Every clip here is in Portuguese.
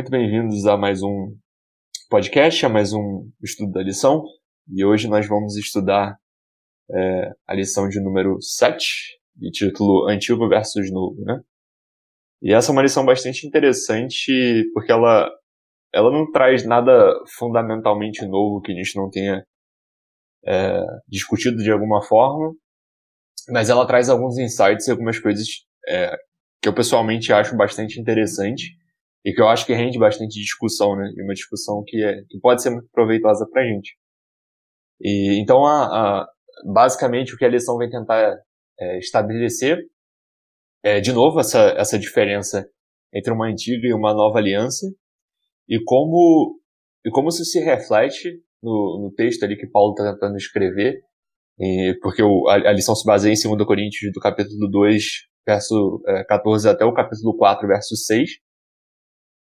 Muito bem-vindos a mais um podcast, a mais um estudo da lição. E hoje nós vamos estudar é, a lição de número 7, de título Antigo versus Novo, né? E essa é uma lição bastante interessante porque ela, ela não traz nada fundamentalmente novo que a gente não tenha é, discutido de alguma forma, mas ela traz alguns insights e algumas coisas é, que eu pessoalmente acho bastante interessante e que eu acho que rende bastante discussão, né? E uma discussão que, é, que pode ser muito proveitosa para a gente. E, então, a, a, basicamente, o que a lição vem tentar é, estabelecer é, de novo, essa, essa diferença entre uma antiga e uma nova aliança e como, e como isso se reflete no, no texto ali que Paulo está tentando escrever, e, porque o, a, a, lição se baseia em 2 Coríntios, do capítulo 2, verso é, 14 até o capítulo 4, verso 6,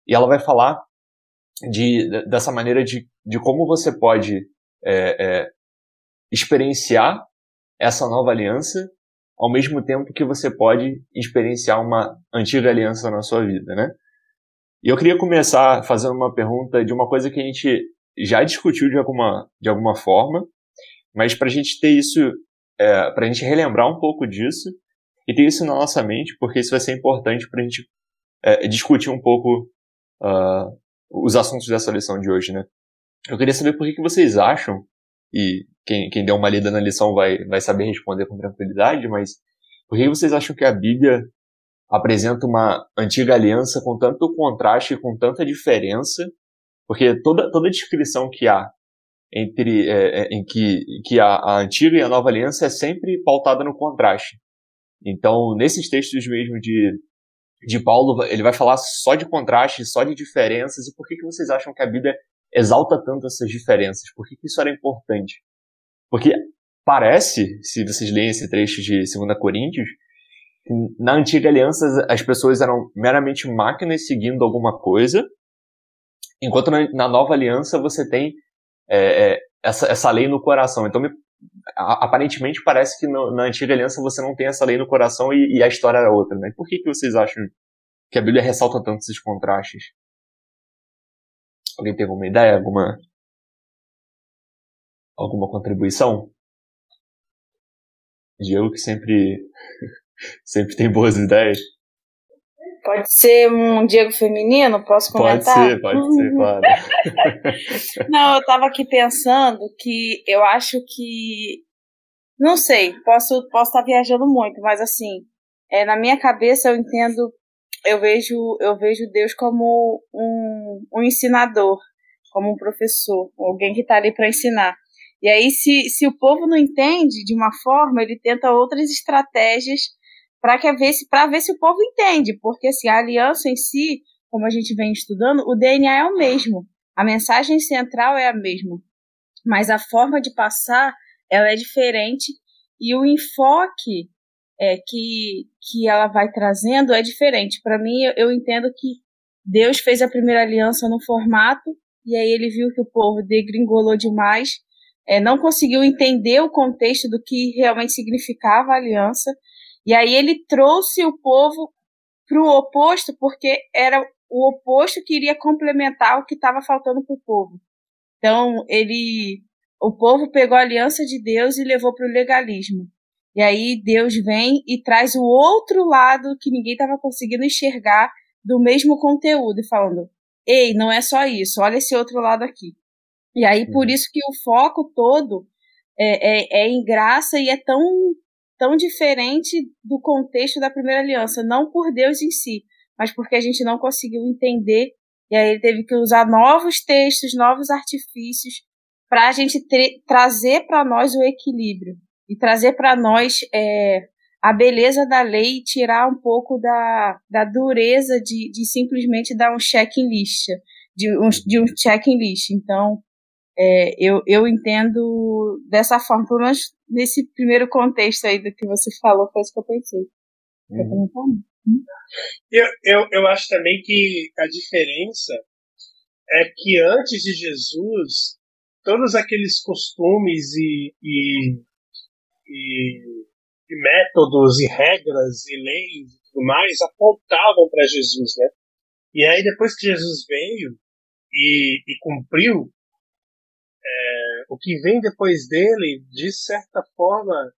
e ela vai falar de, dessa maneira de, de como você pode é, é, experienciar essa nova aliança ao mesmo tempo que você pode experienciar uma antiga aliança na sua vida, né? E eu queria começar fazendo uma pergunta de uma coisa que a gente já discutiu de alguma, de alguma forma, mas para a gente ter isso, é, para a gente relembrar um pouco disso e ter isso na nossa mente, porque isso vai ser importante para a gente é, discutir um pouco uh, os assuntos dessa lição de hoje, né? Eu queria saber por que, que vocês acham, e quem, quem deu uma lida na lição vai, vai saber responder com tranquilidade, mas por que vocês acham que a Bíblia apresenta uma antiga aliança com tanto contraste, com tanta diferença? Porque toda, toda descrição que há entre é, é, em que, que a, a antiga e a nova aliança é sempre pautada no contraste. Então, nesses textos mesmo de de Paulo, ele vai falar só de contraste, só de diferenças. E por que, que vocês acham que a Bíblia exalta tanto essas diferenças? Por que, que isso era importante? Porque parece, se vocês leem esse trecho de 2 Coríntios, que na antiga aliança as pessoas eram meramente máquinas seguindo alguma coisa, enquanto na, na nova aliança você tem é, é, essa, essa lei no coração. Então, me, aparentemente parece que no, na antiga aliança você não tem essa lei no coração e, e, a história era outra, né? Por que, que vocês acham que a Bíblia ressalta tanto esses contrastes? Alguém tem alguma ideia? Alguma alguma contribuição? Diego que sempre sempre tem boas ideias. Pode ser um Diego feminino? Posso comentar? Pode ser, pode ser, claro. Não, eu estava aqui pensando que eu acho que. Não sei, posso posso estar tá viajando muito, mas assim, é, na minha cabeça eu entendo, eu vejo, eu vejo Deus como um, um ensinador, como um professor, alguém que está ali para ensinar. E aí, se, se o povo não entende de uma forma, ele tenta outras estratégias para ver se para ver se o povo entende, porque assim, a aliança em si, como a gente vem estudando, o DNA é o mesmo, a mensagem central é a mesma, mas a forma de passar ela é diferente e o enfoque é, que que ela vai trazendo é diferente. Para mim, eu, eu entendo que Deus fez a primeira aliança no formato e aí ele viu que o povo degringolou demais, é, não conseguiu entender o contexto do que realmente significava a aliança e aí ele trouxe o povo para o oposto, porque era o oposto que iria complementar o que estava faltando para o povo. Então, ele, o povo pegou a aliança de Deus e levou para o legalismo. E aí Deus vem e traz o outro lado que ninguém estava conseguindo enxergar do mesmo conteúdo, falando: ei, não é só isso, olha esse outro lado aqui. E aí, por uhum. isso que o foco todo é, é, é em graça e é tão tão diferente do contexto da primeira aliança, não por Deus em si, mas porque a gente não conseguiu entender e aí ele teve que usar novos textos, novos artifícios para a gente trazer para nós o equilíbrio e trazer para nós é, a beleza da lei e tirar um pouco da, da dureza de, de simplesmente dar um checklist, de um, de um checklist. Então, é, eu, eu entendo dessa forma, pelo menos nesse primeiro contexto aí do que você falou, foi isso que eu pensei. Uhum. Eu, eu, eu acho também que a diferença é que antes de Jesus, todos aqueles costumes e, e, e, e métodos e regras e leis e tudo mais apontavam para Jesus, né? E aí depois que Jesus veio e, e cumpriu, é, o que vem depois dele, de certa forma,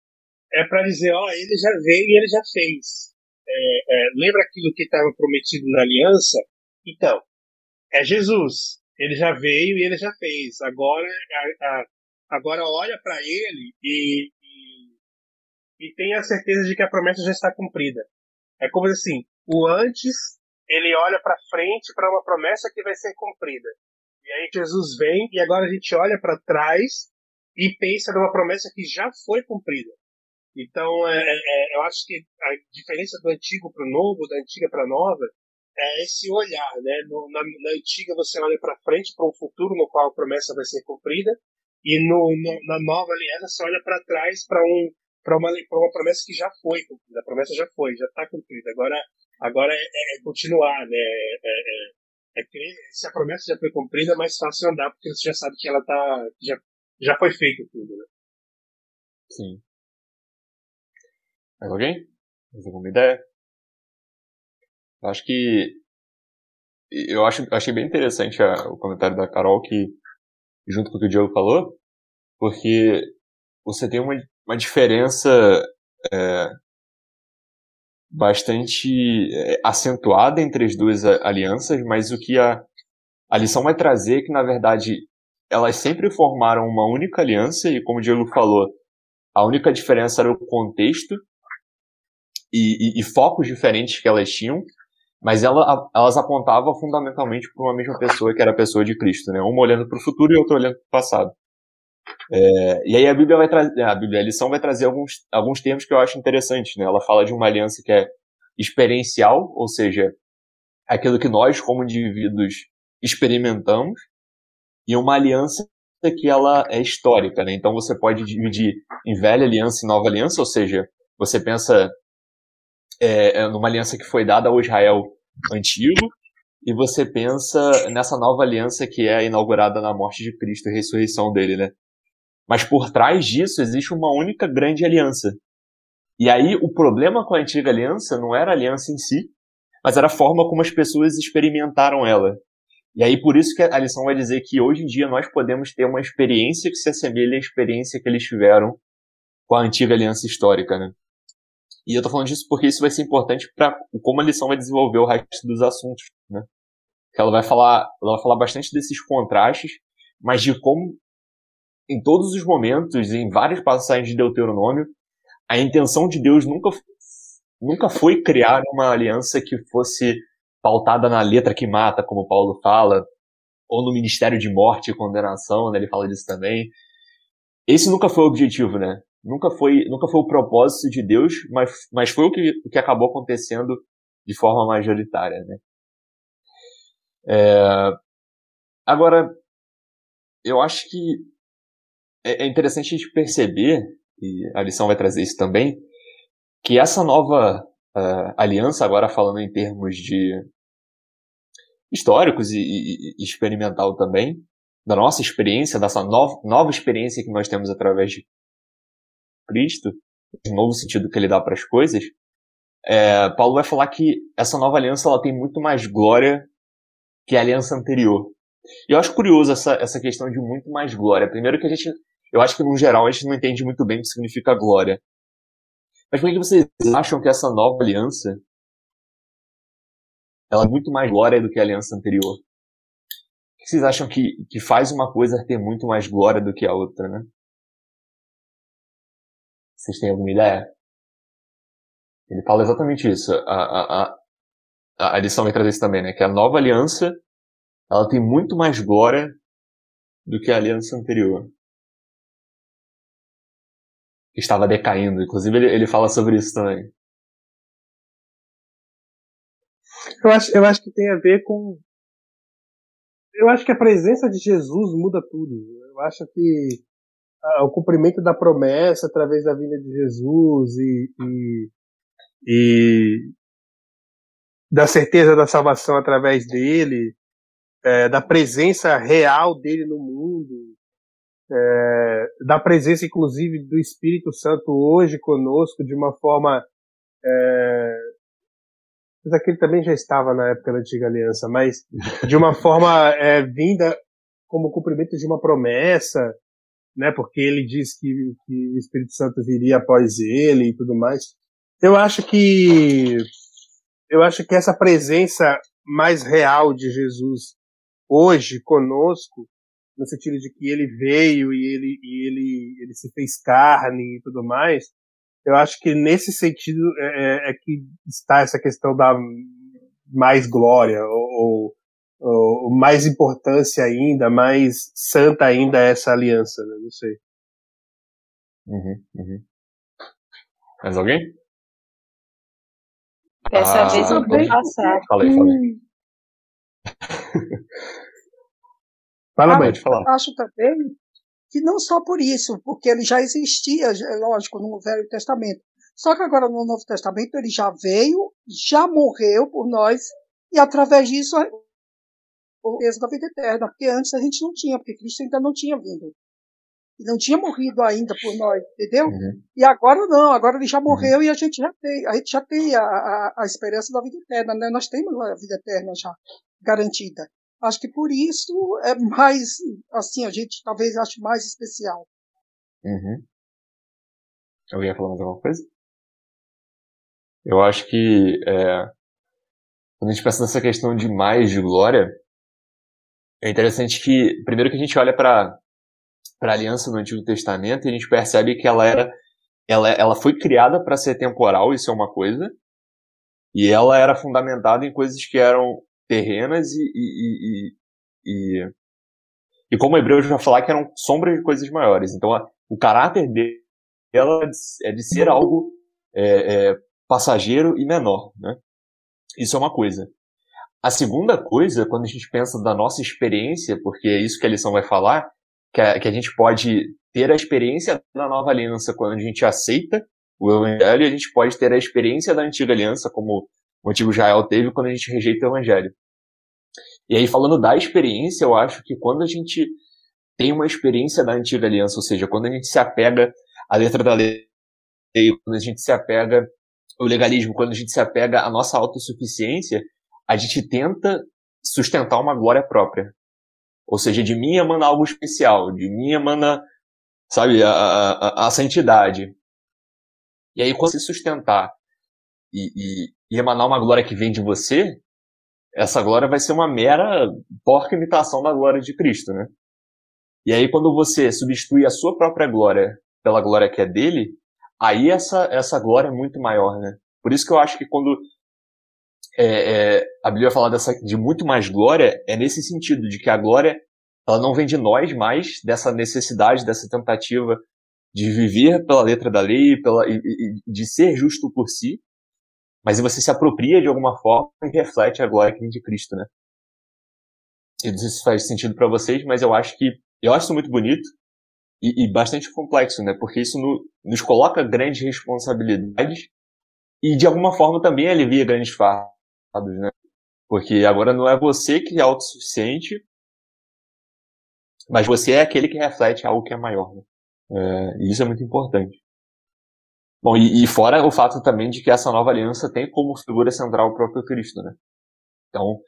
é para dizer, ó, ele já veio e ele já fez. É, é, lembra aquilo que estava prometido na aliança? Então, é Jesus. Ele já veio e ele já fez. Agora, a, a, agora olha para ele e, e, e tenha certeza de que a promessa já está cumprida. É como assim, o antes ele olha para frente para uma promessa que vai ser cumprida. E aí Jesus vem e agora a gente olha para trás e pensa numa promessa que já foi cumprida. Então, é, é, é eu acho que a diferença do antigo para o novo, da antiga para a nova, é esse olhar, né? No, na, na, antiga você olha para frente, para um futuro no qual a promessa vai ser cumprida, e no, no na nova aliança você olha para trás para um para uma, uma promessa que já foi cumprida. A promessa já foi, já está cumprida. Agora, agora é, é, é continuar, né? É, é se a promessa já foi cumprida, é mais fácil andar, porque você já sabe que ela tá. Já, já foi feito tudo, né? Sim. Mais alguém? Mais alguma ideia? Eu acho que. Eu acho, achei bem interessante a, o comentário da Carol, que, junto com o que o Diogo falou, porque você tem uma, uma diferença é, bastante é, acentuada entre as duas alianças, mas o que a, a lição vai trazer é que, na verdade, elas sempre formaram uma única aliança, e como o Diego falou, a única diferença era o contexto e, e, e focos diferentes que elas tinham, mas ela, elas apontavam fundamentalmente para uma mesma pessoa, que era a pessoa de Cristo, né? Uma olhando para o futuro e outra olhando para o passado. É, e aí a Bíblia vai trazer, a Bíblia, a lição vai trazer alguns, alguns termos que eu acho interessantes, né? Ela fala de uma aliança que é experiencial, ou seja, aquilo que nós como indivíduos experimentamos, e uma aliança que ela é histórica, né? Então você pode dividir em velha aliança e nova aliança, ou seja, você pensa é, é numa aliança que foi dada ao Israel antigo, e você pensa nessa nova aliança que é inaugurada na morte de Cristo e ressurreição dele, né? Mas por trás disso existe uma única grande aliança. E aí o problema com a antiga aliança não era a aliança em si, mas era a forma como as pessoas experimentaram ela. E aí por isso que a lição vai dizer que hoje em dia nós podemos ter uma experiência que se assemelha à experiência que eles tiveram com a antiga aliança histórica, né? E eu tô falando disso porque isso vai ser importante para como a lição vai desenvolver o resto dos assuntos, né? Ela vai falar, ela vai falar bastante desses contrastes, mas de como em todos os momentos, em várias passagens de Deuteronômio, a intenção de Deus nunca, nunca foi criar uma aliança que fosse pautada na letra que mata, como Paulo fala, ou no ministério de morte e condenação, né, ele fala disso também. Esse nunca foi o objetivo, né? Nunca foi, nunca foi o propósito de Deus, mas, mas foi o que, o que acabou acontecendo de forma majoritária, né? É... Agora, eu acho que é, é interessante a gente perceber, e a lição vai trazer isso também, que essa nova uh, aliança, agora falando em termos de históricos e, e, e, experimental também, da nossa experiência, dessa nova, nova experiência que nós temos através de Cristo, o novo sentido que ele dá para as coisas, é, Paulo vai falar que essa nova aliança ela tem muito mais glória que a aliança anterior. E eu acho curioso essa, essa questão de muito mais glória. Primeiro que a gente eu acho que, no geral, a gente não entende muito bem o que significa glória. Mas por que vocês acham que essa nova aliança ela é muito mais glória do que a aliança anterior? O que vocês acham que, que faz uma coisa ter muito mais glória do que a outra, né? Vocês têm alguma ideia? Ele fala exatamente isso. A, a, a, a lição vai trazer isso também, né? Que a nova aliança ela tem muito mais glória do que a aliança anterior. Estava decaindo. Inclusive, ele, ele fala sobre isso também. Eu acho, eu acho que tem a ver com. Eu acho que a presença de Jesus muda tudo. Eu acho que ah, o cumprimento da promessa através da vinda de Jesus e, e, e da certeza da salvação através dele, é, da presença real dele no mundo, é, da presença inclusive do Espírito Santo hoje conosco de uma forma é, mas aquele também já estava na época da antiga aliança, mas de uma forma é, vinda como cumprimento de uma promessa, né? Porque ele diz que, que o Espírito Santo viria após ele e tudo mais. Eu acho que eu acho que essa presença mais real de Jesus hoje conosco, no sentido de que ele veio e ele, e ele, ele se fez carne e tudo mais, eu acho que nesse sentido é, é, é que está essa questão da mais glória ou, ou, ou, mais importância ainda, mais santa ainda essa aliança, né? não sei. Uhum, uhum. Mais alguém? Dessa ah, vez eu vou passar. Falei, falei. Fala, mãe, falar. Acho também que não só por isso, porque ele já existia, lógico, no Velho Testamento. Só que agora no Novo Testamento ele já veio, já morreu por nós, e através disso o peso da vida eterna, porque antes a gente não tinha, porque Cristo ainda não tinha vindo. Ele não tinha morrido ainda por nós, entendeu? Uhum. E agora não, agora ele já uhum. morreu uhum. e a gente já tem, a gente já tem a, a, a esperança da vida eterna, né? Nós temos a vida eterna já garantida. Acho que por isso é mais, assim, a gente talvez ache mais especial. Uhum. Alguém ia falar mais alguma coisa? Eu acho que é, quando a gente pensa nessa questão de mais de glória, é interessante que, primeiro que a gente olha para a aliança no Antigo Testamento e a gente percebe que ela era ela, ela foi criada para ser temporal, isso é uma coisa, e ela era fundamentada em coisas que eram terrenas e, e, e, e, e como Hebreus vai falar que eram sombras de coisas maiores. Então a, o caráter dela é de ser algo é, é, passageiro e menor. Né? Isso é uma coisa. A segunda coisa, quando a gente pensa da nossa experiência, porque é isso que a lição vai falar, que a, que a gente pode ter a experiência da nova aliança quando a gente aceita o evangelho, a gente pode ter a experiência da antiga aliança, como o antigo Israel teve quando a gente rejeita o evangelho. E aí, falando da experiência, eu acho que quando a gente tem uma experiência da antiga aliança, ou seja, quando a gente se apega à letra da lei, quando a gente se apega ao legalismo, quando a gente se apega à nossa autossuficiência, a gente tenta sustentar uma glória própria. Ou seja, de mim emana algo especial, de mim emana, sabe, a, a, a santidade. E aí, quando se sustentar e, e, e emanar uma glória que vem de você, essa glória vai ser uma mera porca imitação da glória de Cristo, né? E aí quando você substitui a sua própria glória pela glória que é dele, aí essa, essa glória é muito maior, né? Por isso que eu acho que quando é, é, a Bíblia fala dessa, de muito mais glória, é nesse sentido, de que a glória ela não vem de nós, mas dessa necessidade, dessa tentativa de viver pela letra da lei, pela, e, e, de ser justo por si, mas você se apropria de alguma forma e reflete a glória que vem de Cristo, né? Eu não sei se faz sentido para vocês, mas eu acho que eu acho isso muito bonito e, e bastante complexo, né? Porque isso no, nos coloca grandes responsabilidades e de alguma forma também alivia grandes fardos, né? Porque agora não é você que é autossuficiente, mas você é aquele que reflete algo que é maior. Né? É, e isso é muito importante. Bom, e, e, fora o fato também de que essa nova aliança tem como figura central o próprio Cristo, né? Então,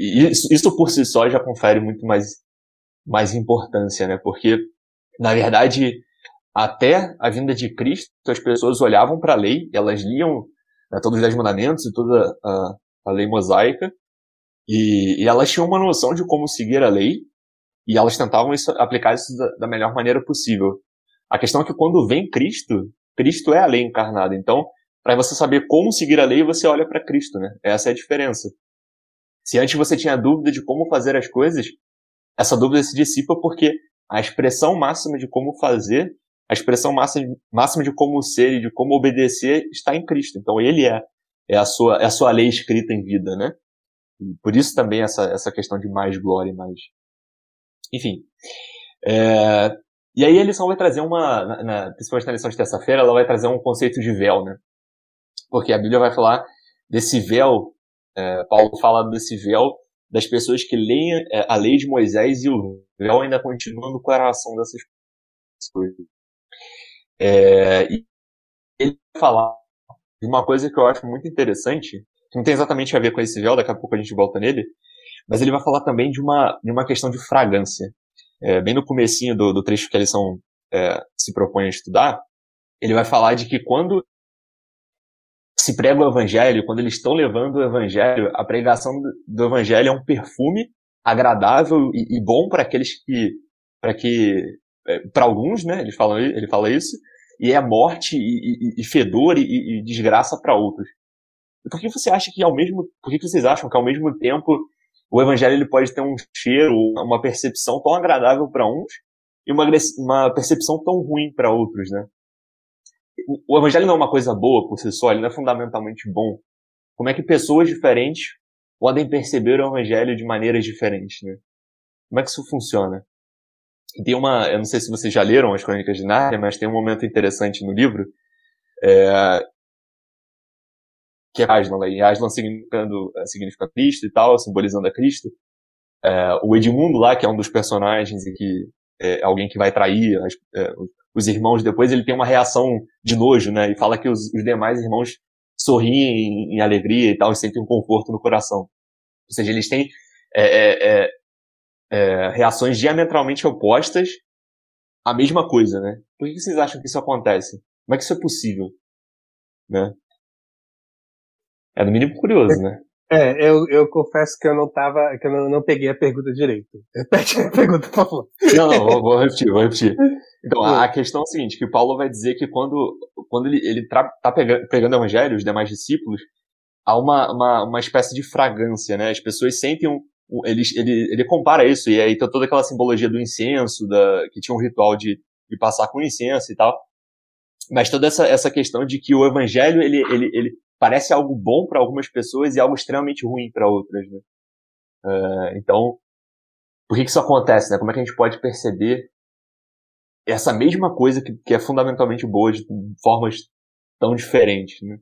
isso, isso por si só já confere muito mais, mais importância, né? Porque, na verdade, até a vinda de Cristo, as pessoas olhavam para a lei, elas liam né, todos os Dez Mandamentos e toda a, a lei mosaica, e, e, elas tinham uma noção de como seguir a lei, e elas tentavam isso, aplicar isso da, da melhor maneira possível. A questão é que quando vem Cristo, Cristo é a lei encarnada. Então, para você saber como seguir a lei, você olha para Cristo, né? Essa é a diferença. Se antes você tinha dúvida de como fazer as coisas, essa dúvida se dissipa porque a expressão máxima de como fazer, a expressão máxima, de como ser e de como obedecer está em Cristo. Então ele é, é, a, sua, é a sua lei escrita em vida, né? E por isso também essa, essa questão de mais glória e mais. Enfim. É, e aí a lição vai trazer uma, na, na, principalmente na lição de terça-feira, ela vai trazer um conceito de véu, né? Porque a Bíblia vai falar desse véu, é, Paulo fala desse véu das pessoas que leem é, a lei de Moisés e o véu ainda continua no coração dessas pessoas. É, e ele vai falar de uma coisa que eu acho muito interessante, que não tem exatamente a ver com esse véu, daqui a pouco a gente volta nele, mas ele vai falar também de uma, de uma questão de fragrância. É, bem no comecinho do, do trecho que a lição é, se propõe a estudar, ele vai falar de que quando se prega o evangelho, quando eles estão levando o evangelho, a pregação do evangelho é um perfume agradável e, e bom para aqueles que, para que, é, para alguns, né? Ele fala, ele fala isso, e é morte e, e, e fedor e, desgraça para outros. Por que você acha que ao mesmo, por que vocês acham que ao mesmo tempo o evangelho ele pode ter um cheiro, uma percepção tão agradável para uns e uma, uma percepção tão ruim para outros, né? o evangelho não é uma coisa boa por si só, ele não é fundamentalmente bom. Como é que pessoas diferentes podem perceber o evangelho de maneiras diferentes, né? Como é que isso funciona? Tem uma, eu não sei se vocês já leram as Crônicas de Nárnia, mas tem um momento interessante no livro, é, que é Aslan, e Aslan significando, é, significa Cristo e tal, simbolizando a Cristo. É, o Edmundo lá, que é um dos personagens e que é alguém que vai trair as, é, os irmãos depois, ele tem uma reação de nojo, né? E fala que os, os demais irmãos sorriem em, em, alegria e tal, e sentem um conforto no coração. Ou seja, eles têm é, reações diametralmente opostas à mesma coisa, né? Por que vocês acham que isso acontece? Como é que isso é possível? Né? É no mínimo curioso, né? É, eu, eu confesso que eu não tava, que eu não, não peguei a pergunta direito. Repete a pergunta, por favor. Não, não, vou, vou repetir, vou repetir. Então, a, a, questão é a seguinte, que Paulo vai dizer que quando, quando ele, ele tá pegando, pegando o evangelho, os demais discípulos, há uma, uma, uma espécie de fragrância, né? As pessoas sentem um, um ele, ele, ele compara isso, e aí tem toda aquela simbologia do incenso, da, que tinha um ritual de, de passar com incenso e tal. Mas toda essa, essa questão de que o evangelho, ele, ele, ele parece algo bom para algumas pessoas e algo extremamente ruim para outras, né? Uh, então, por que, que isso acontece, né? Como é que a gente pode perceber essa mesma coisa que, que é fundamentalmente boa de formas tão diferentes, né?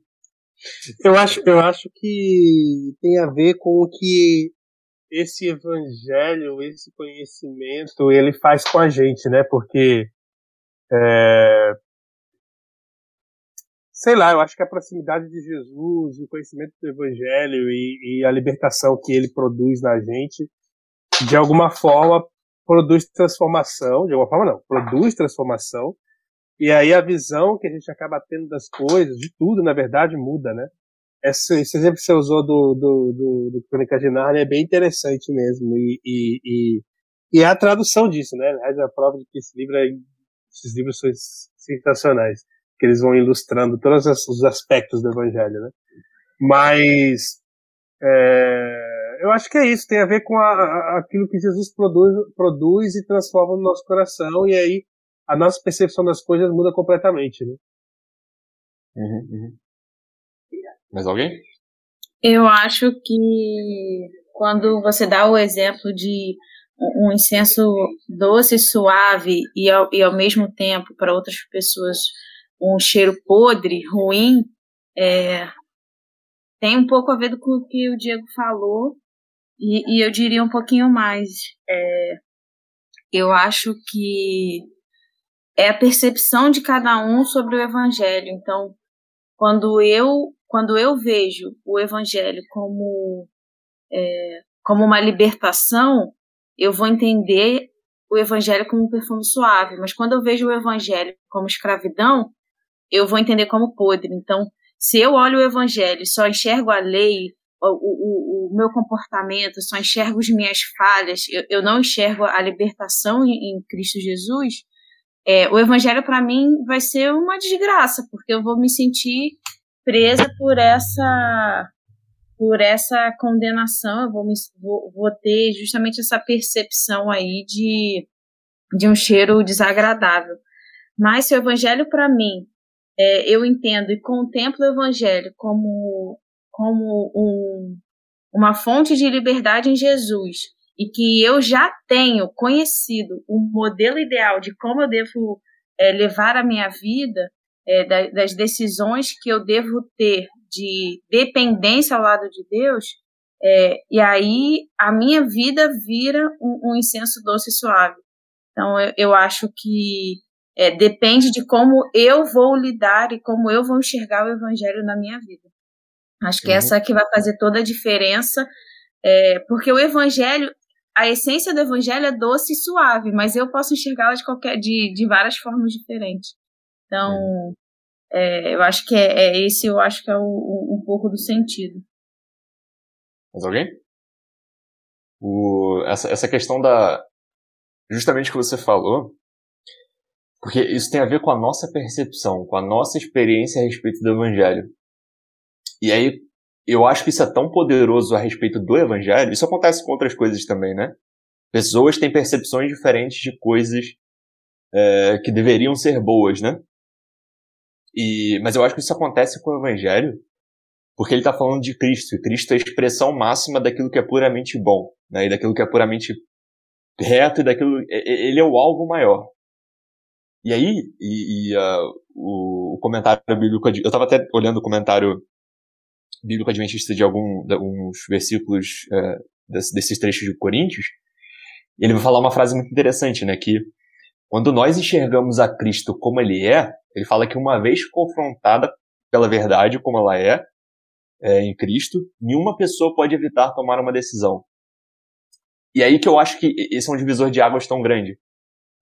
Eu acho, eu acho que tem a ver com o que esse evangelho, esse conhecimento, ele faz com a gente, né? Porque é, sei lá, eu acho que a proximidade de Jesus, o conhecimento do Evangelho e, e, a libertação que ele produz na gente, de alguma forma produz transformação, de alguma forma não, produz transformação, e aí a visão que a gente acaba tendo das coisas, de tudo, na verdade, muda, né? Esse, esse exemplo que você usou do, do, do, do Crônica de Narnia é bem interessante mesmo, e, e, e, e é a tradução disso, né? Aliás, é a prova de que esse livro é, esses livros são sensacionais que eles vão ilustrando todos os aspectos do evangelho, né? Mas é, eu acho que é isso, tem a ver com a, a, aquilo que Jesus produz, produz e transforma no nosso coração, e aí a nossa percepção das coisas muda completamente, né? Uhum, uhum. Mais alguém? Eu acho que quando você dá o exemplo de um incenso doce, suave e ao, e ao mesmo tempo para outras pessoas um cheiro podre, ruim, é, tem um pouco a ver com o que o Diego falou, e, e eu diria um pouquinho mais. É, eu acho que é a percepção de cada um sobre o evangelho. Então, quando eu quando eu vejo o evangelho como é, como uma libertação, eu vou entender o evangelho como um perfume suave. Mas quando eu vejo o evangelho como escravidão, eu vou entender como podre. Então, se eu olho o evangelho e só enxergo a lei, o, o, o, meu comportamento, só enxergo as minhas falhas, eu, eu não enxergo a libertação em, em Cristo Jesus, é, o evangelho para mim vai ser uma desgraça, porque eu vou me sentir presa por essa por essa condenação, eu vou, me, vou, vou ter justamente essa percepção aí de, de um cheiro desagradável. Mas se o evangelho para mim, é, eu entendo e contemplo o evangelho como, como um, uma fonte de liberdade em Jesus e que eu já tenho conhecido o modelo ideal de como eu devo é, levar a minha vida, é, da, das decisões que eu devo ter de dependência ao lado de Deus, é, e aí a minha vida vira um, um incenso doce e suave. Então eu, eu acho que é, depende de como eu vou lidar e como eu vou enxergar o evangelho na minha vida. Acho que uhum. essa que vai fazer toda a diferença, é, porque o evangelho, a essência do evangelho é doce e suave, mas eu posso enxergá-la de qualquer, de, de várias formas diferentes. Então, uhum. é, eu acho que é, é, esse, eu acho que é o, o, um pouco do sentido. Mais alguém? O, essa, essa questão da. Justamente o que você falou, porque isso tem a ver com a nossa percepção, com a nossa experiência a respeito do Evangelho. E aí, eu acho que isso é tão poderoso a respeito do Evangelho. Isso acontece com outras coisas também, né? Pessoas têm percepções diferentes de coisas é, que deveriam ser boas, né? E, mas eu acho que isso acontece com o Evangelho porque ele está falando de Cristo, e Cristo é a expressão máxima daquilo que é puramente bom, né, e daquilo que é puramente reto, e daquilo, ele é o alvo maior. E aí, e, e uh, o, o, comentário bíblico, eu estava até olhando o comentário bíblico adventista de alguns versículos uh, desse, desses trechos de Coríntios, ele vai falar uma frase muito interessante, né, que quando nós enxergamos a Cristo como ele é, ele fala que uma vez confrontada pela verdade como ela é, é, em Cristo, nenhuma pessoa pode evitar tomar uma decisão. E aí que eu acho que esse é um divisor de águas tão grande.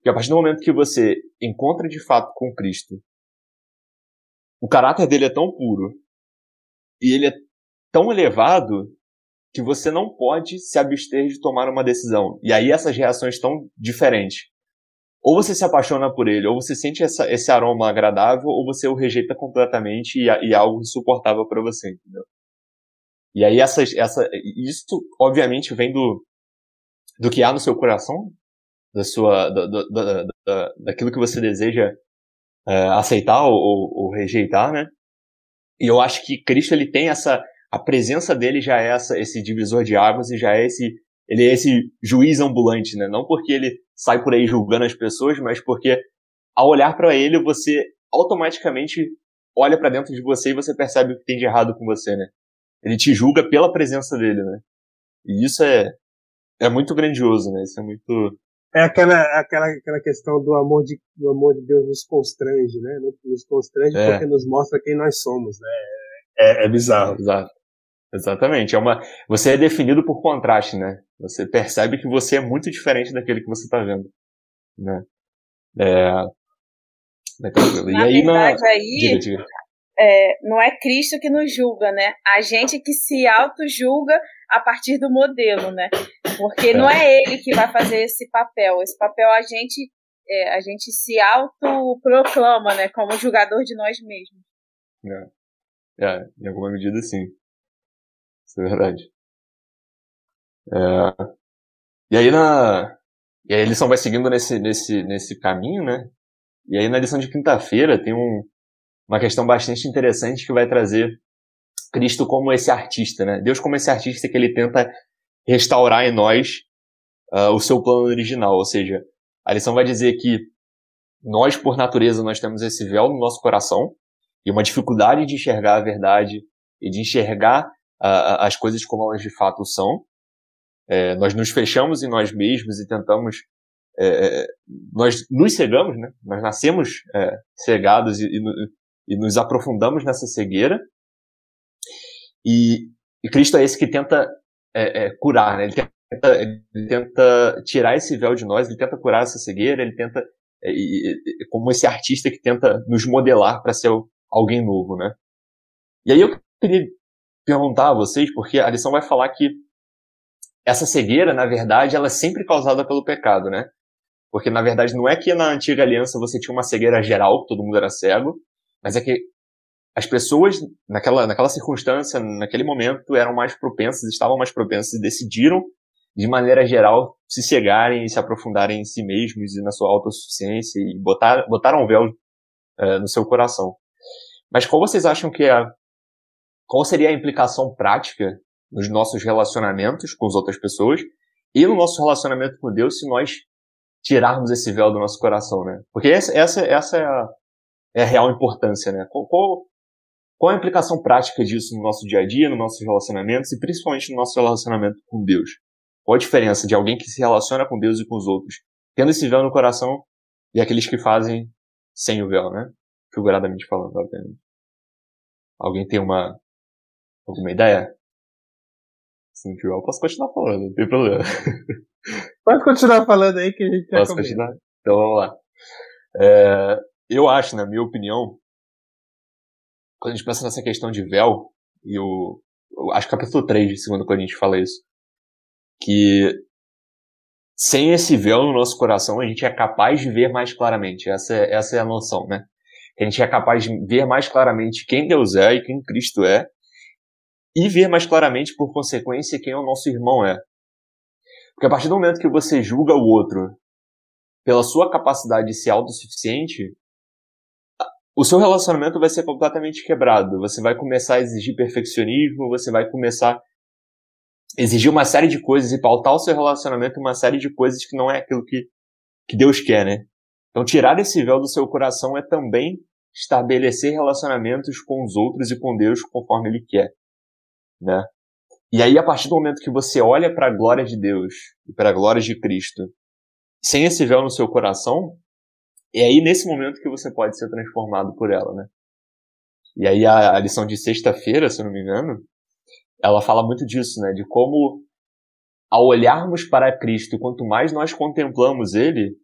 Que a partir do momento que você encontra de fato com Cristo, o caráter dele é tão puro e ele é tão elevado que você não pode se abster de tomar uma decisão. E aí essas reações estão diferentes. Ou você se apaixona por ele, ou você sente essa, esse aroma agradável, ou você o rejeita completamente e, e é algo insuportável para você, entendeu? E aí essa, essa, isso obviamente vem do, do que há no seu coração, da sua, da, da, da, daquilo que você deseja é, aceitar ou, ou, rejeitar, né? E eu acho que Cristo ele tem essa, a presença dele já é essa, esse divisor de águas e já é esse, ele é esse juiz ambulante, né? Não porque ele sai por aí julgando as pessoas, mas porque ao olhar para ele você automaticamente olha para dentro de você e você percebe o que tem de errado com você, né? Ele te julga pela presença dele, né? E isso é é muito grandioso, né? Isso é muito é aquela, aquela, aquela questão do amor de, do amor de Deus nos constrange, né? Nos constrange é. porque nos mostra quem nós somos, né? É, é bizarro. Exato. Exatamente. É uma, você é definido por contraste, né? Você percebe que você é muito diferente daquele que você está vendo, né? É, é tranquilo. Na e aí, verdade, na... aí diga, diga. É, não é Cristo que nos julga, né? A gente que se auto-julga a partir do modelo, né? Porque não é ele que vai fazer esse papel. Esse papel a gente, é, a gente se auto-proclama, né? Como julgador de nós mesmos. É. é, em alguma medida sim. Isso é verdade. É... E aí na. E aí a lição vai seguindo nesse, nesse, nesse caminho, né? E aí na lição de quinta-feira tem um, uma questão bastante interessante que vai trazer Cristo como esse artista, né? Deus como esse artista que ele tenta restaurar em nós uh, o seu plano original, ou seja, a lição vai dizer que nós, por natureza, nós temos esse véu no nosso coração e uma dificuldade de enxergar a verdade e de enxergar uh, as coisas como elas de fato são. É, nós nos fechamos em nós mesmos e tentamos é, nós nos cegamos, né? Nós nascemos é, cegados e, e, e nos aprofundamos nessa cegueira. E, e Cristo é esse que tenta é, é, curar, né? Ele tenta, ele tenta, tirar esse véu de nós, ele tenta curar essa cegueira, ele tenta, é, como esse artista que tenta nos modelar para ser alguém novo, né? E aí eu queria perguntar a vocês, porque a lição vai falar que essa cegueira, na verdade, ela é sempre causada pelo pecado, né? Porque, na verdade, não é que na antiga aliança você tinha uma cegueira geral, que todo mundo era cego, mas é que as pessoas, naquela, naquela circunstância, naquele momento, eram mais propensas, estavam mais propensas e decidiram de maneira geral, se cegarem e se aprofundarem em si mesmos e na sua autossuficiência e botar, botaram um véu é, no seu coração. Mas qual vocês acham que é, qual seria a implicação prática nos nossos relacionamentos com as outras pessoas e no nosso relacionamento com Deus se nós tirarmos esse véu do nosso coração, né? Porque essa, essa, essa é, a, é a real importância, né? Qual, qual, qual a implicação prática disso no nosso dia a dia, nos nossos relacionamentos e principalmente no nosso relacionamento com Deus? Qual a diferença de alguém que se relaciona com Deus e com os outros, tendo esse véu no coração, e aqueles que fazem sem o véu, né? Figuradamente falando, obviamente. Alguém tem uma alguma ideia? Se não tiver, eu posso continuar falando, não tem problema. Pode continuar falando aí que a gente Posso continuar? Então vamos lá. É, eu acho, na minha opinião, quando a gente pensa nessa questão de véu, e o. Acho que capítulo 3 de 2 quando a gente fala isso, que sem esse véu no nosso coração a gente é capaz de ver mais claramente. Essa é, essa é a noção, né? A gente é capaz de ver mais claramente quem Deus é e quem Cristo é, e ver mais claramente, por consequência, quem o nosso irmão é. Porque a partir do momento que você julga o outro pela sua capacidade de ser autossuficiente, o seu relacionamento vai ser completamente quebrado. Você vai começar a exigir perfeccionismo, você vai começar a exigir uma série de coisas e pautar o seu relacionamento uma série de coisas que não é aquilo que, que Deus quer, né? Então, tirar esse véu do seu coração é também estabelecer relacionamentos com os outros e com Deus conforme Ele quer, né? E aí, a partir do momento que você olha para a glória de Deus e para a glória de Cristo, sem esse véu no seu coração, é aí nesse momento que você pode ser transformado por ela, né? E aí a, a lição de sexta-feira, se eu não me engano, ela fala muito disso, né? De como ao olharmos para Cristo, quanto mais nós contemplamos Ele,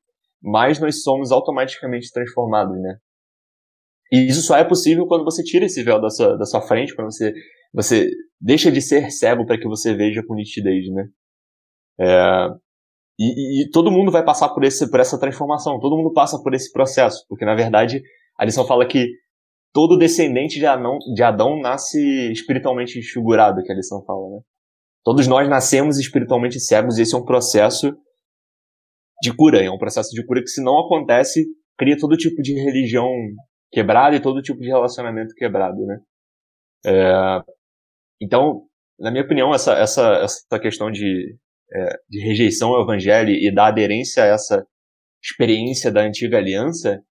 mais nós somos automaticamente transformados, né? E isso só é possível quando você tira esse véu da sua, da sua frente, quando você, você deixa de ser cego para que você veja com nitidez, né? É, e, e, todo mundo vai passar por, esse, por essa transformação, todo mundo passa por esse processo, porque na verdade a lição fala que todo descendente de Adão, de Adão nasce espiritualmente desfigurado, que a lição fala, né? Todos nós nascemos espiritualmente cegos e esse é um processo de cura, é um processo de cura que se não acontece, cria todo tipo de religião quebrada e todo tipo de relacionamento quebrado, né? É, então, na minha opinião, essa, essa, essa questão de é, de rejeição ao evangelho e da aderência a essa experiência da antiga aliança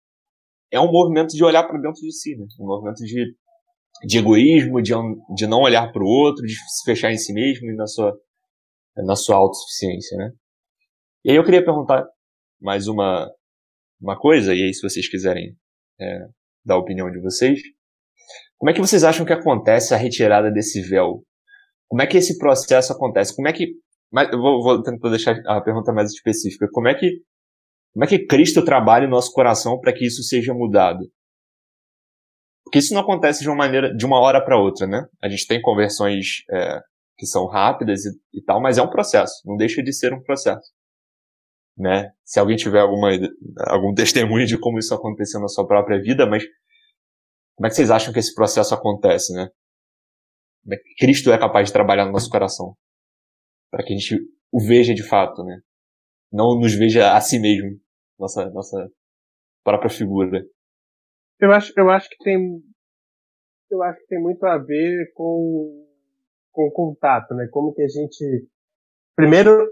é um movimento de olhar para dentro de si, né? um movimento de, de egoísmo, de, de não olhar para o outro, de se fechar em si mesmo e na sua, na sua autossuficiência. Né? E aí eu queria perguntar mais uma, uma coisa, e aí se vocês quiserem é, dar a opinião de vocês, como é que vocês acham que acontece a retirada desse véu? Como é que esse processo acontece? Como é que mas eu vou, vou tentar deixar a pergunta mais específica. Como é que, como é que Cristo trabalha o nosso coração para que isso seja mudado? Porque isso não acontece de uma maneira, de uma hora para outra, né? A gente tem conversões é, que são rápidas e, e, tal, mas é um processo. Não deixa de ser um processo, né? Se alguém tiver alguma algum testemunho de como isso aconteceu na sua própria vida, mas como é que vocês acham que esse processo acontece, né? Como é que Cristo é capaz de trabalhar no nosso coração? Para que a gente o veja de fato, né? Não nos veja a si mesmo, nossa nossa própria figura. Eu acho, eu acho que tem eu acho que tem muito a ver com com o contato, né? Como que a gente primeiro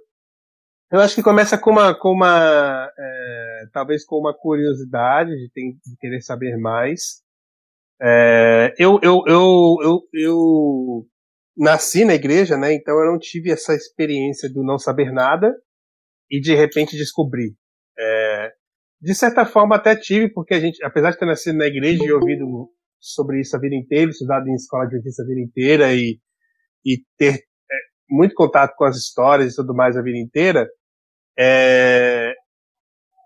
eu acho que começa com uma com uma é, talvez com uma curiosidade de, ter, de querer saber mais. É, eu, eu, eu, eu, eu nasci na igreja, né? Então eu não tive essa experiência do não saber nada e de repente descobrir. É, de certa forma até tive, porque a gente, apesar de ter nascido na igreja e ouvido sobre isso a vida inteira, estudado em escola de justiça a vida inteira e, e ter é, muito contato com as histórias e tudo mais a vida inteira, é,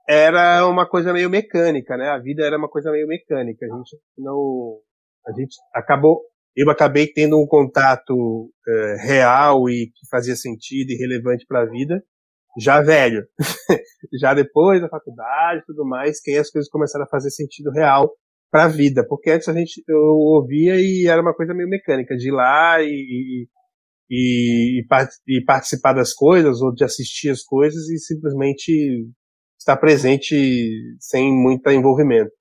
era uma coisa meio mecânica, né? A vida era uma coisa meio mecânica. A gente não, a gente acabou eu acabei tendo um contato é, real e que fazia sentido e relevante para a vida, já velho. já depois da faculdade e tudo mais, que aí as coisas começaram a fazer sentido real para a vida. Porque antes a gente, eu ouvia e era uma coisa meio mecânica, de ir lá e, e, e, participar das coisas ou de assistir as coisas e simplesmente estar presente sem muito envolvimento.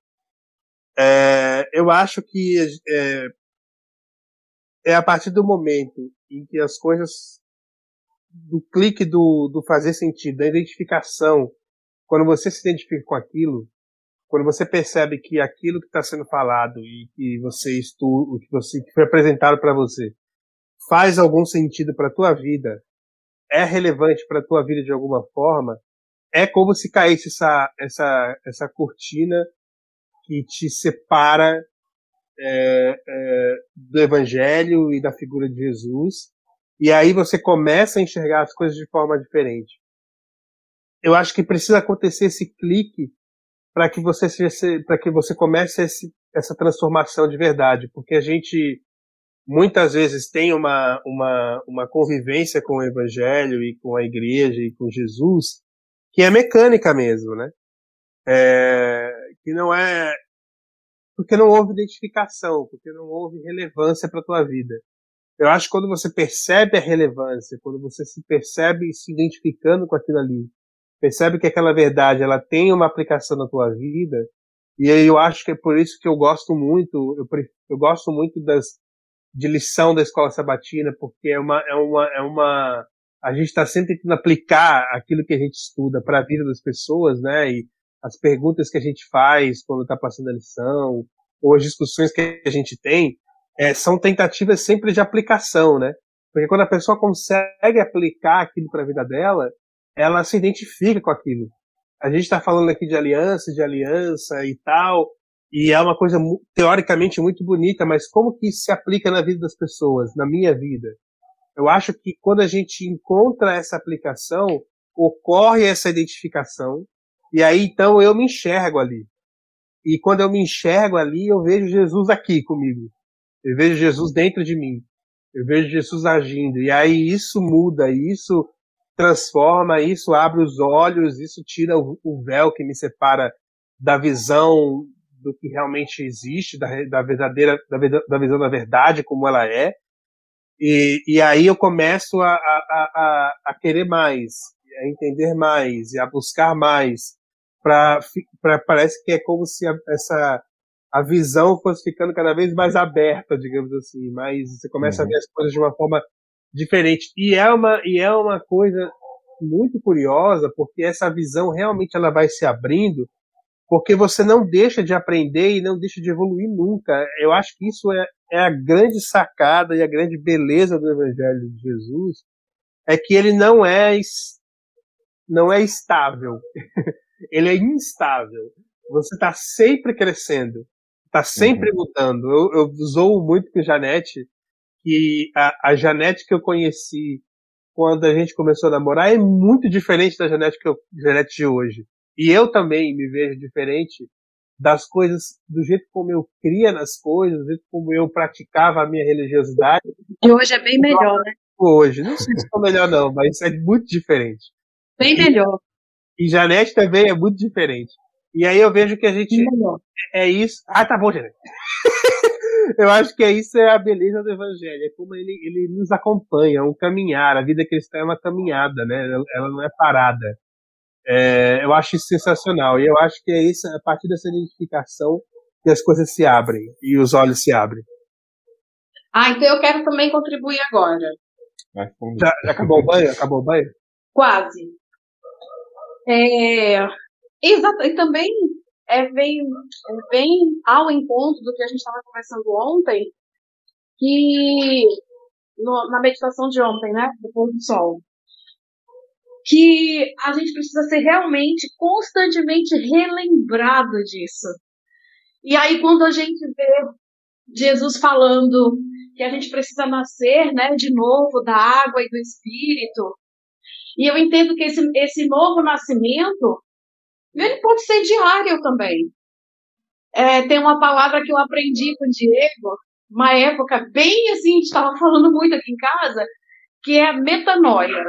É, eu acho que é, é a partir do momento em que as coisas do clique do, do fazer sentido, da identificação, quando você se identifica com aquilo, quando você percebe que aquilo que está sendo falado e que você estuda, que você que foi apresentado para você, faz algum sentido para tua vida, é relevante para tua vida de alguma forma, é como se caísse essa essa essa cortina que te separa é, é, do Evangelho e da figura de Jesus, e aí você começa a enxergar as coisas de forma diferente. Eu acho que precisa acontecer esse clique para que você para que você comece esse, essa transformação de verdade, porque a gente muitas vezes tem uma, uma, uma convivência com o Evangelho e com a Igreja e com Jesus que é mecânica mesmo, né? É, que não é porque não houve identificação, porque não houve relevância para tua vida. Eu acho que quando você percebe a relevância, quando você se percebe se identificando com aquilo ali, percebe que aquela verdade ela tem uma aplicação na tua vida, e aí eu acho que é por isso que eu gosto muito, eu, eu gosto muito das de lição da escola sabatina, porque é uma é uma é uma a gente está sempre tentando aplicar aquilo que a gente estuda para a vida das pessoas, né? E as perguntas que a gente faz quando está passando a lição, ou as discussões que a gente tem, é, são tentativas sempre de aplicação, né? Porque quando a pessoa consegue aplicar aquilo para a vida dela, ela se identifica com aquilo. A gente está falando aqui de aliança, de aliança e tal, e é uma coisa teoricamente muito bonita, mas como que isso se aplica na vida das pessoas, na minha vida? Eu acho que quando a gente encontra essa aplicação, ocorre essa identificação, e aí então eu me enxergo ali. E quando eu me enxergo ali, eu vejo Jesus aqui comigo. Eu vejo Jesus dentro de mim. Eu vejo Jesus agindo. E aí isso muda, isso transforma, isso abre os olhos, isso tira o, véu que me separa da visão do que realmente existe, da, da verdadeira, da, da, visão da verdade como ela é. E, e aí eu começo a, a, a, a querer mais, a entender mais, e a buscar mais. Pra, pra, parece que é como se a, essa a visão fosse ficando cada vez mais aberta, digamos assim, mas você começa uhum. a ver as coisas de uma forma diferente. E é uma, e é uma coisa muito curiosa, porque essa visão realmente ela vai se abrindo, porque você não deixa de aprender e não deixa de evoluir nunca. Eu acho que isso é, é a grande sacada e a grande beleza do Evangelho de Jesus, é que ele não é não é estável, ele é instável. Você está sempre crescendo, está sempre uhum. mudando. Eu, eu zoo muito com Janete, que a, a Janete que eu conheci quando a gente começou a namorar é muito diferente da Janete, que eu, Janete de hoje. E eu também me vejo diferente das coisas, do jeito como eu cria nas coisas, do jeito como eu praticava a minha religiosidade. E hoje é bem melhor, né? Hoje, não sei se ficou melhor não, mas é muito diferente. Bem melhor. E Janete também é muito diferente. E aí eu vejo que a gente é, é isso. Ah, tá bom, Janete. eu acho que é isso é a beleza do evangelho, é como ele, ele nos acompanha, é um caminhar, a vida cristã é uma caminhada, né? Ela não é parada. É, eu acho isso sensacional. E eu acho que é isso, a partir dessa identificação que as coisas se abrem e os olhos se abrem. Ah, então eu quero também contribuir agora. Já, já acabou o banho? Acabou o banho? Quase. É, exato, e também é, vem, vem ao encontro do que a gente estava conversando ontem, que no, na meditação de ontem, né, do pôr do sol, que a gente precisa ser realmente, constantemente relembrado disso. E aí, quando a gente vê Jesus falando que a gente precisa nascer né, de novo da água e do Espírito, e eu entendo que esse, esse novo nascimento ele pode ser diário também. É, tem uma palavra que eu aprendi com o Diego, uma época bem assim, a gente estava falando muito aqui em casa, que é a metanoia,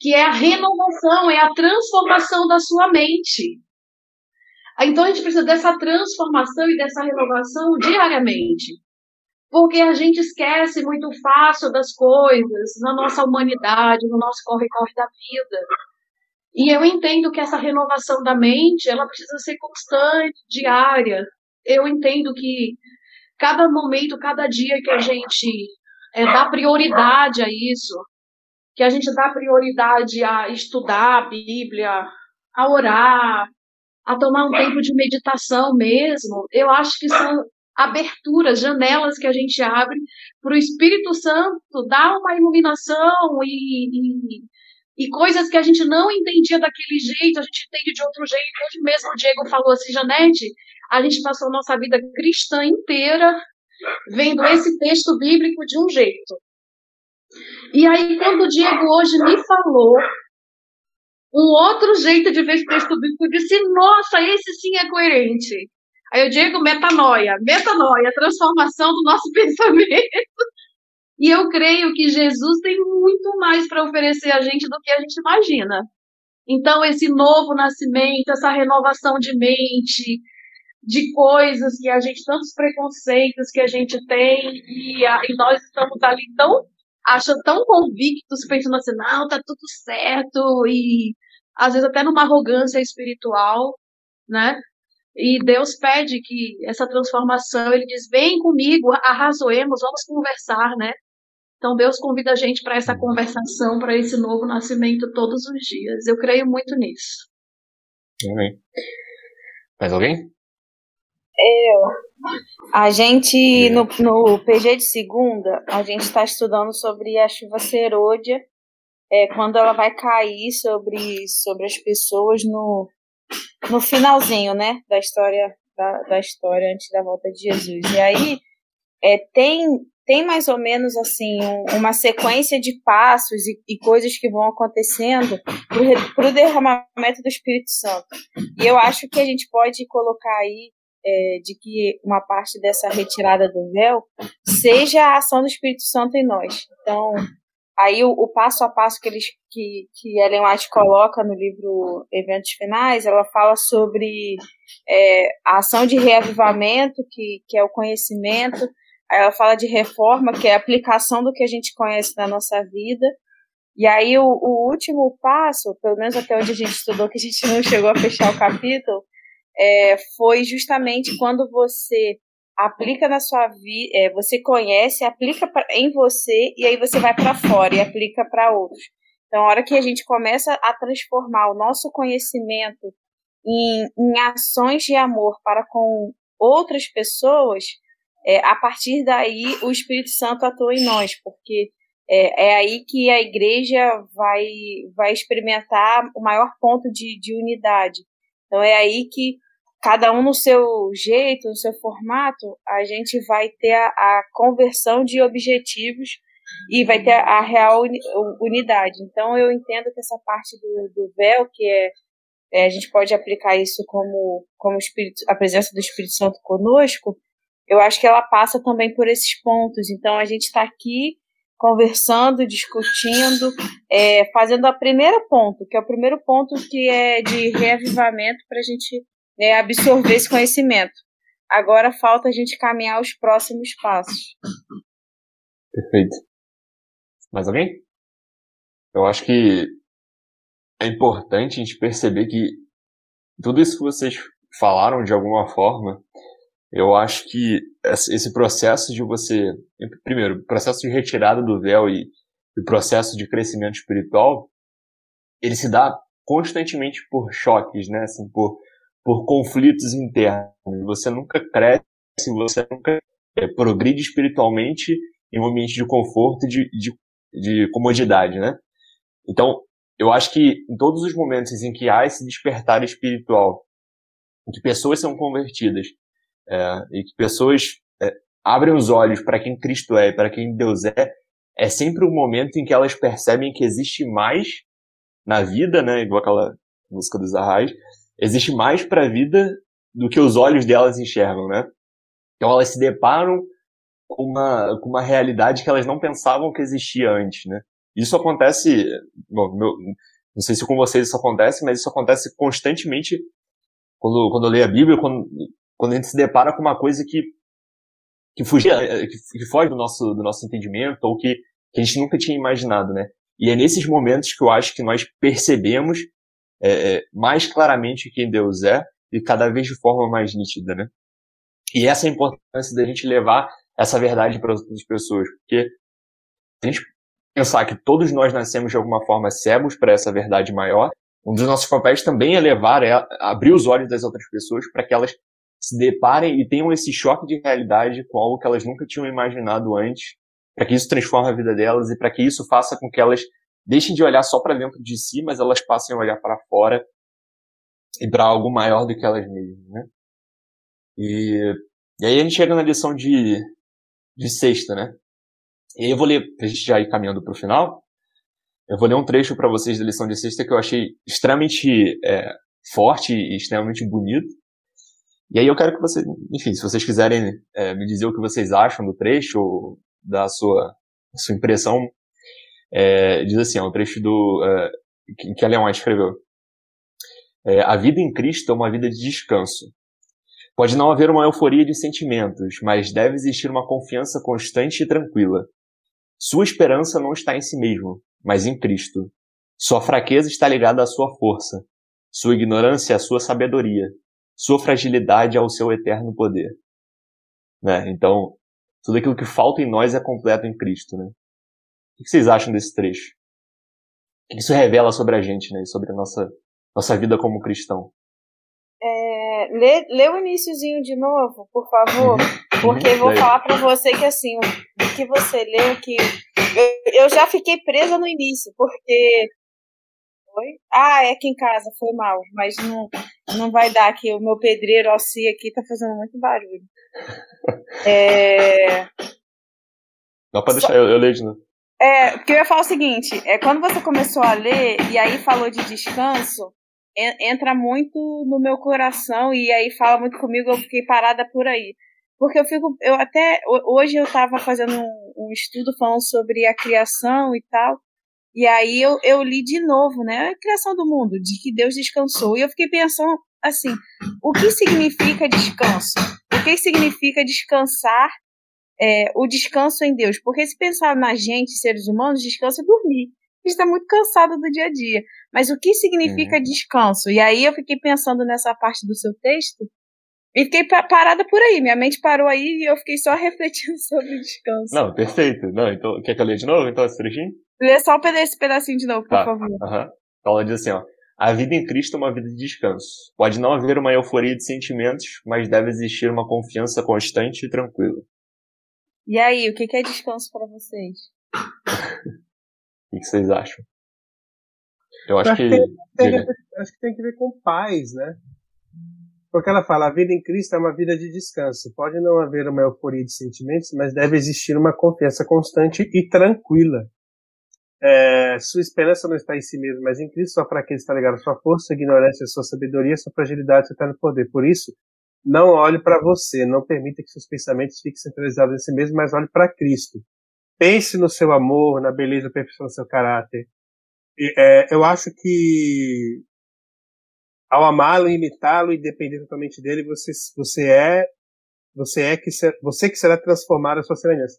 que é a renovação, é a transformação da sua mente. Então a gente precisa dessa transformação e dessa renovação diariamente. Porque a gente esquece muito fácil das coisas na nossa humanidade, no nosso corre-corre da vida. E eu entendo que essa renovação da mente, ela precisa ser constante, diária. Eu entendo que cada momento, cada dia que a gente é, dá prioridade a isso, que a gente dá prioridade a estudar a Bíblia, a orar, a tomar um tempo de meditação mesmo, eu acho que são aberturas, janelas que a gente abre para o Espírito Santo dar uma iluminação e, e, e, coisas que a gente não entendia daquele jeito, a gente entende de outro jeito. Hoje mesmo o Diego falou assim, Janete, a gente passou nossa vida cristã inteira vendo esse texto bíblico de um jeito. E aí, quando o Diego hoje me falou um outro jeito de ver esse texto bíblico, eu disse, nossa, esse sim é coerente. Aí eu digo metanoia, metanoia, transformação do nosso pensamento. E eu creio que Jesus tem muito mais para oferecer a gente do que a gente imagina. Então, esse novo nascimento, essa renovação de mente, de coisas que a gente, tantos preconceitos que a gente tem, e, a, e nós estamos ali tão, achando tão convictos, pensando assim, não, tá tudo certo, e às vezes até numa arrogância espiritual, né? E Deus pede que essa transformação, ele diz: vem comigo, arrazoemos, vamos conversar, né? Então Deus convida a gente para essa conversação, para esse novo nascimento todos os dias. Eu creio muito nisso. Amém. Mais alguém? Eu. A gente, no, no PG de segunda, a gente está estudando sobre a chuva serôdia, é, quando ela vai cair sobre, sobre as pessoas no, no finalzinho, né, da história da, da história antes da volta de Jesus. E aí é, tem tem mais ou menos assim um, uma sequência de passos e, e, coisas que vão acontecendo para o derramamento do Espírito Santo. E eu acho que a gente pode colocar aí é, de que uma parte dessa retirada do véu seja a ação do Espírito Santo em nós. Então, Aí o, o, passo a passo que eles que, que Ellen White coloca no livro Eventos Finais, ela fala sobre é, a ação de reavivamento, que, que é o conhecimento, aí ela fala de reforma, que é a aplicação do que a gente conhece na nossa vida. E aí o, o último passo, pelo menos até onde a gente estudou, que a gente não chegou a fechar o capítulo, é, foi justamente quando você aplica na sua vida, é, você conhece, aplica pra, em você e aí você vai para fora e aplica para outros. Então, a hora que a gente começa a transformar o nosso conhecimento em, em ações de amor para com outras pessoas, é, a partir daí o Espírito Santo atua em nós, porque é, é aí que a igreja vai, vai experimentar o maior ponto de, de unidade. Então, é aí que cada um no seu jeito, no seu formato, a gente vai ter a, a conversão de objetivos e vai ter a real unidade. Então, eu entendo que essa parte do, do véu, que é, é, a gente pode aplicar isso como, como espírito, a presença do Espírito Santo conosco, eu acho que ela passa também por esses pontos. Então, a gente está aqui conversando, discutindo, é, fazendo a primeira ponto, que é o primeiro ponto que é de reavivamento para a gente né, absorver esse conhecimento. Agora falta a gente caminhar os próximos passos. Perfeito. Mais alguém? Eu acho que é importante a gente perceber que tudo isso que vocês falaram de alguma forma, eu acho que esse processo de você, primeiro, processo de retirada do véu e o processo de crescimento espiritual, ele se dá constantemente por choques, né? Assim, por por conflitos internos. Você nunca cresce, você nunca é, progride espiritualmente em um ambiente de conforto e de, de, de comodidade, né? Então, eu acho que em todos os momentos em que há esse despertar espiritual, em que pessoas são convertidas, é, e que pessoas é, abrem os olhos para quem Cristo é, para quem Deus é, é sempre um momento em que elas percebem que existe mais na vida, né? Igual aquela música dos Arrais, existe mais para a vida do que os olhos delas enxergam, né? Então elas se deparam com uma, com uma realidade que elas não pensavam que existia antes, né? Isso acontece, bom, meu, não sei se com vocês isso acontece, mas isso acontece constantemente quando, quando eu leio a Bíblia, quando, quando a gente se depara com uma coisa que, que, fugia, é, que, que foge do nosso, do nosso entendimento ou que, que a gente nunca tinha imaginado, né? E é nesses momentos que eu acho que nós percebemos é, é, mais claramente quem Deus é e cada vez de forma mais nítida, né? E essa é a importância da gente levar essa verdade para as pessoas, porque a gente pensar que todos nós nascemos de alguma forma cegos para essa verdade maior, um dos nossos papéis também é levar, é abrir os olhos das outras pessoas para que elas se deparem e tenham esse choque de realidade com algo que elas nunca tinham imaginado antes, para que isso transforme a vida delas e para que isso faça com que elas deixem de olhar só para dentro de si, mas elas passem a olhar para fora e para algo maior do que elas mesmas, né? E, e aí a gente chega na lição de, de sexta, né? E aí eu vou ler, pra gente já ir caminhando para o final, eu vou ler um trecho para vocês da lição de sexta que eu achei extremamente é, forte e extremamente bonito. E aí eu quero que vocês, enfim, se vocês quiserem é, me dizer o que vocês acham do trecho, ou da sua, sua impressão, é, diz assim, é um trecho do, é, que, que a Leon escreveu. É, a vida em Cristo é uma vida de descanso. Pode não haver uma euforia de sentimentos, mas deve existir uma confiança constante e tranquila. Sua esperança não está em si mesmo, mas em Cristo. Sua fraqueza está ligada à sua força, sua ignorância à sua sabedoria, sua fragilidade ao seu eterno poder. Né? Então, tudo aquilo que falta em nós é completo em Cristo. Né? O que vocês acham desse trecho? O que isso revela sobre a gente, né? sobre a nossa, nossa vida como cristão? É, lê, lê o iníciozinho de novo, por favor, uhum. porque eu vou falar para você que assim, o que você leu que eu, eu já fiquei presa no início, porque Oi? Ah, é aqui em casa, foi mal. Mas não, não vai dar aqui. O meu pedreiro Alci aqui tá fazendo muito barulho. É... Dá pra deixar Só... eu, eu ler de novo. É, porque eu ia falar o seguinte, é quando você começou a ler e aí falou de descanso, entra muito no meu coração e aí fala muito comigo, eu fiquei parada por aí. Porque eu fico, eu até, hoje eu estava fazendo um, um, estudo falando sobre a criação e tal, e aí eu, eu li de novo, né, a criação do mundo, de que Deus descansou, e eu fiquei pensando assim, o que significa descanso? O que significa descansar, é, o descanso em Deus? Porque se pensar na gente, seres humanos, descanso é dormir. A gente está muito cansado do dia a dia. Mas o que significa uhum. descanso? E aí eu fiquei pensando nessa parte do seu texto e fiquei parada por aí. Minha mente parou aí e eu fiquei só refletindo sobre o descanso. Não, perfeito. Não, então, quer que eu leia de novo, então, esse trechinho? Lê só esse pedacinho de novo, por tá. favor. Uhum. Então ela diz assim, ó. A vida em Cristo é uma vida de descanso. Pode não haver uma euforia de sentimentos, mas deve existir uma confiança constante e tranquila. E aí, o que é descanso para vocês? O que vocês acham? Eu acho, acho que. Tem, tem, acho que tem que ver com paz, né? Porque ela fala, a vida em Cristo é uma vida de descanso. Pode não haver uma euforia de sentimentos, mas deve existir uma confiança constante e tranquila. É, sua esperança não está em si mesmo, mas em Cristo sua fraqueza está ligada à sua força, sua ignorância, sua sabedoria, sua fragilidade, seu eterno poder. Por isso, não olhe para você, não permita que seus pensamentos fiquem centralizados em si mesmo, mas olhe para Cristo. Pense no seu amor, na beleza perfeição do seu caráter. E, é, eu acho que ao amá-lo imitá-lo e depender totalmente dele, você, você é você é que ser, você que será transformado a sua semelhança.